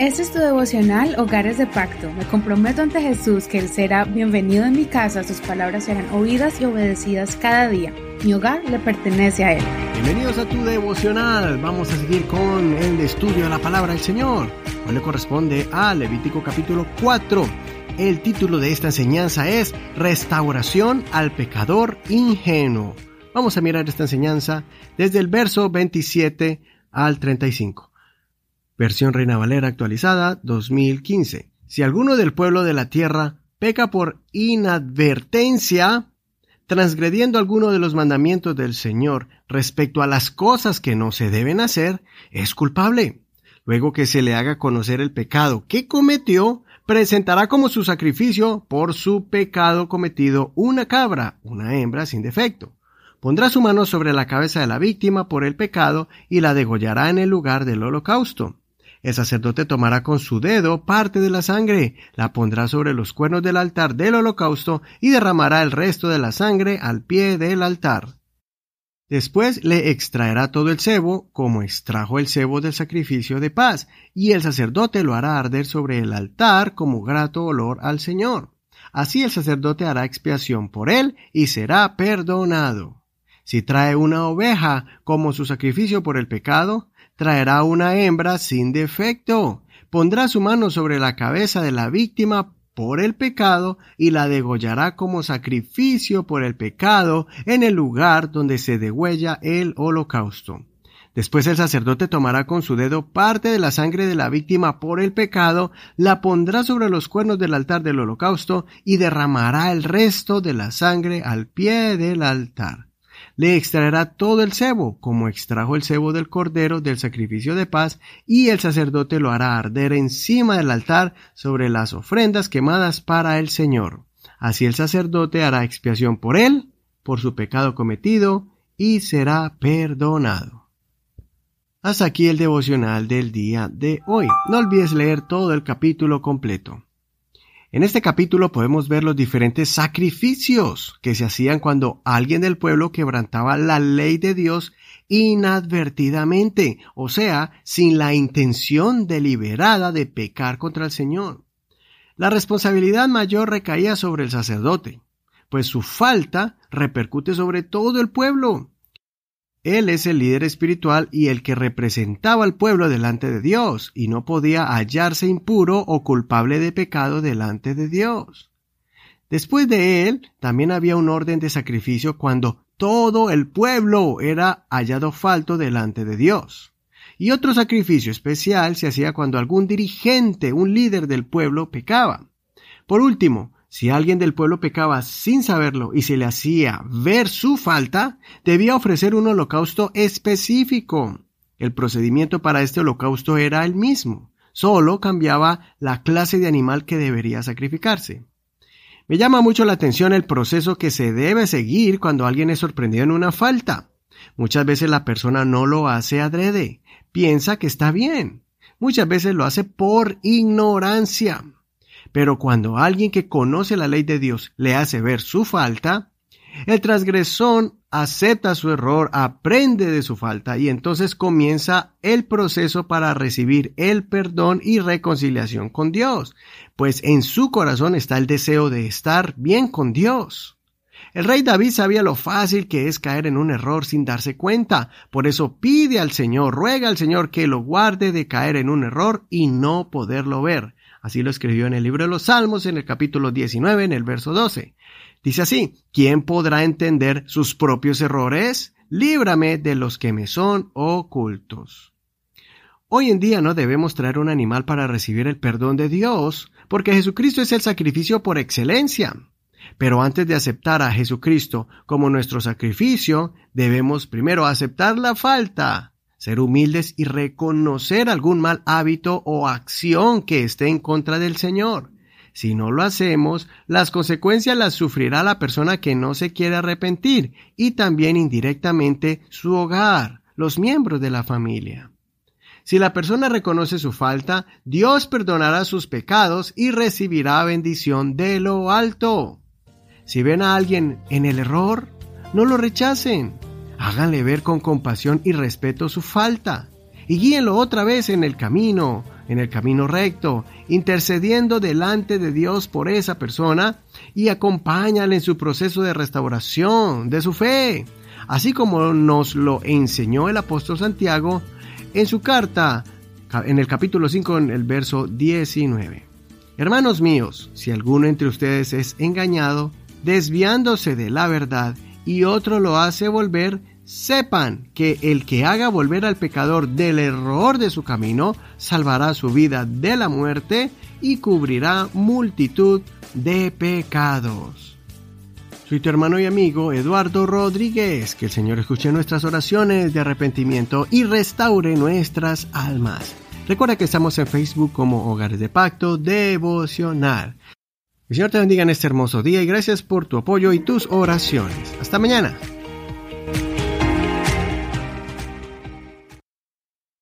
Este es tu devocional Hogares de Pacto. Me comprometo ante Jesús que Él será bienvenido en mi casa, sus palabras serán oídas y obedecidas cada día. Mi hogar le pertenece a Él. Bienvenidos a tu devocional. Vamos a seguir con el estudio de la palabra del Señor. Hoy le corresponde a Levítico capítulo 4. El título de esta enseñanza es Restauración al pecador ingenuo. Vamos a mirar esta enseñanza desde el verso 27 al 35. Versión Reina Valera actualizada 2015. Si alguno del pueblo de la tierra peca por inadvertencia, transgrediendo alguno de los mandamientos del Señor respecto a las cosas que no se deben hacer, es culpable. Luego que se le haga conocer el pecado que cometió, presentará como su sacrificio por su pecado cometido una cabra, una hembra sin defecto. Pondrá su mano sobre la cabeza de la víctima por el pecado y la degollará en el lugar del holocausto. El sacerdote tomará con su dedo parte de la sangre, la pondrá sobre los cuernos del altar del holocausto y derramará el resto de la sangre al pie del altar. Después le extraerá todo el cebo, como extrajo el cebo del sacrificio de paz, y el sacerdote lo hará arder sobre el altar como grato olor al Señor. Así el sacerdote hará expiación por él y será perdonado. Si trae una oveja como su sacrificio por el pecado, traerá una hembra sin defecto, pondrá su mano sobre la cabeza de la víctima por el pecado y la degollará como sacrificio por el pecado en el lugar donde se degüella el holocausto. Después el sacerdote tomará con su dedo parte de la sangre de la víctima por el pecado, la pondrá sobre los cuernos del altar del holocausto y derramará el resto de la sangre al pie del altar le extraerá todo el cebo, como extrajo el cebo del cordero del sacrificio de paz, y el sacerdote lo hará arder encima del altar sobre las ofrendas quemadas para el Señor. Así el sacerdote hará expiación por él, por su pecado cometido, y será perdonado. Hasta aquí el devocional del día de hoy. No olvides leer todo el capítulo completo. En este capítulo podemos ver los diferentes sacrificios que se hacían cuando alguien del pueblo quebrantaba la ley de Dios inadvertidamente, o sea, sin la intención deliberada de pecar contra el Señor. La responsabilidad mayor recaía sobre el sacerdote, pues su falta repercute sobre todo el pueblo. Él es el líder espiritual y el que representaba al pueblo delante de Dios, y no podía hallarse impuro o culpable de pecado delante de Dios. Después de él, también había un orden de sacrificio cuando todo el pueblo era hallado falto delante de Dios. Y otro sacrificio especial se hacía cuando algún dirigente, un líder del pueblo, pecaba. Por último, si alguien del pueblo pecaba sin saberlo y se le hacía ver su falta, debía ofrecer un holocausto específico. El procedimiento para este holocausto era el mismo, solo cambiaba la clase de animal que debería sacrificarse. Me llama mucho la atención el proceso que se debe seguir cuando alguien es sorprendido en una falta. Muchas veces la persona no lo hace adrede, piensa que está bien. Muchas veces lo hace por ignorancia. Pero cuando alguien que conoce la ley de Dios le hace ver su falta, el transgresor acepta su error, aprende de su falta y entonces comienza el proceso para recibir el perdón y reconciliación con Dios, pues en su corazón está el deseo de estar bien con Dios. El rey David sabía lo fácil que es caer en un error sin darse cuenta, por eso pide al Señor, ruega al Señor que lo guarde de caer en un error y no poderlo ver. Así lo escribió en el libro de los Salmos en el capítulo 19, en el verso 12. Dice así, ¿quién podrá entender sus propios errores? Líbrame de los que me son ocultos. Hoy en día no debemos traer un animal para recibir el perdón de Dios, porque Jesucristo es el sacrificio por excelencia. Pero antes de aceptar a Jesucristo como nuestro sacrificio, debemos primero aceptar la falta ser humildes y reconocer algún mal hábito o acción que esté en contra del Señor. Si no lo hacemos, las consecuencias las sufrirá la persona que no se quiere arrepentir y también indirectamente su hogar, los miembros de la familia. Si la persona reconoce su falta, Dios perdonará sus pecados y recibirá bendición de lo alto. Si ven a alguien en el error, no lo rechacen Háganle ver con compasión y respeto su falta. y guíenlo otra vez en el camino, en el camino recto, intercediendo delante de Dios por esa persona y acompáñale en su proceso de restauración de su fe, así como nos lo enseñó el apóstol Santiago en su carta en el capítulo 5 en el verso 19. Hermanos míos, si alguno entre ustedes es engañado, desviándose de la verdad, y otro lo hace volver, sepan que el que haga volver al pecador del error de su camino, salvará su vida de la muerte y cubrirá multitud de pecados. Soy tu hermano y amigo Eduardo Rodríguez. Que el Señor escuche nuestras oraciones de arrepentimiento y restaure nuestras almas. Recuerda que estamos en Facebook como Hogares de Pacto Devocional. El Señor te bendiga en este hermoso día y gracias por tu apoyo y tus oraciones. Hasta mañana.